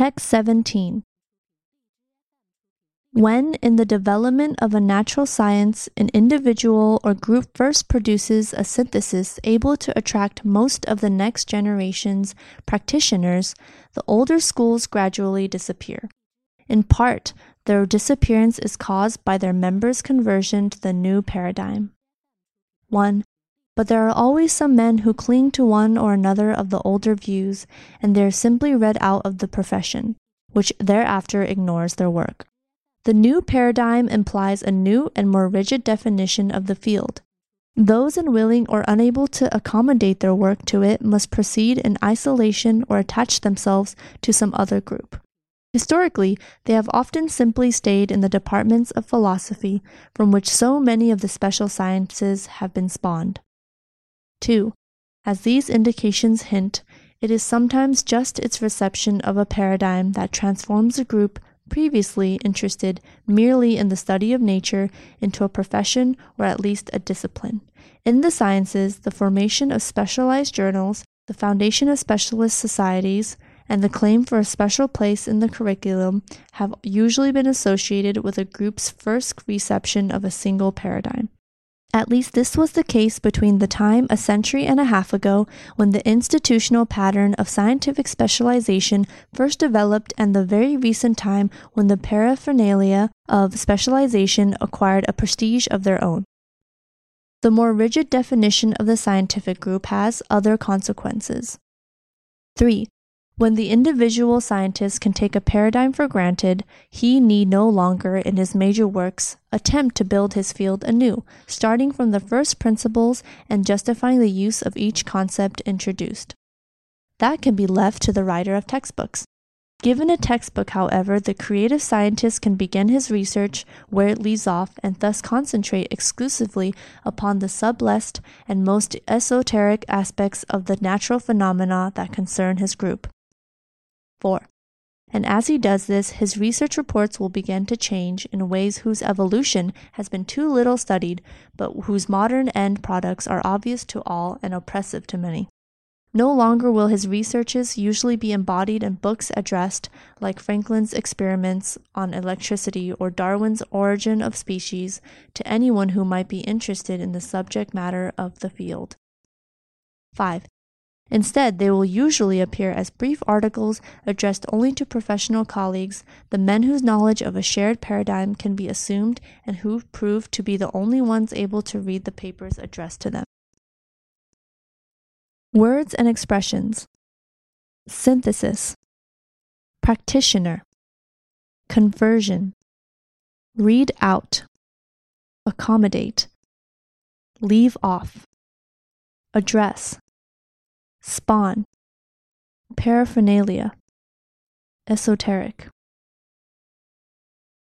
Text 17. When, in the development of a natural science, an individual or group first produces a synthesis able to attract most of the next generation's practitioners, the older schools gradually disappear. In part, their disappearance is caused by their members' conversion to the new paradigm. 1. But there are always some men who cling to one or another of the older views, and they are simply read out of the profession, which thereafter ignores their work. The new paradigm implies a new and more rigid definition of the field. Those unwilling or unable to accommodate their work to it must proceed in isolation or attach themselves to some other group. Historically, they have often simply stayed in the departments of philosophy from which so many of the special sciences have been spawned. 2. As these indications hint, it is sometimes just its reception of a paradigm that transforms a group previously interested merely in the study of nature into a profession or at least a discipline. In the sciences, the formation of specialized journals, the foundation of specialist societies, and the claim for a special place in the curriculum have usually been associated with a group's first reception of a single paradigm. At least this was the case between the time a century and a half ago when the institutional pattern of scientific specialization first developed and the very recent time when the paraphernalia of specialization acquired a prestige of their own. The more rigid definition of the scientific group has other consequences. 3. When the individual scientist can take a paradigm for granted, he need no longer, in his major works, attempt to build his field anew, starting from the first principles and justifying the use of each concept introduced. That can be left to the writer of textbooks. Given a textbook, however, the creative scientist can begin his research where it leaves off and thus concentrate exclusively upon the sublest and most esoteric aspects of the natural phenomena that concern his group. 4. And as he does this, his research reports will begin to change in ways whose evolution has been too little studied, but whose modern end products are obvious to all and oppressive to many. No longer will his researches usually be embodied in books addressed, like Franklin's experiments on electricity or Darwin's Origin of Species, to anyone who might be interested in the subject matter of the field. 5. Instead, they will usually appear as brief articles addressed only to professional colleagues, the men whose knowledge of a shared paradigm can be assumed and who prove to be the only ones able to read the papers addressed to them. Words and expressions. Synthesis, Practitioner, Conversion, Read out, Accommodate, Leave off, Address spawn, paraphernalia, esoteric.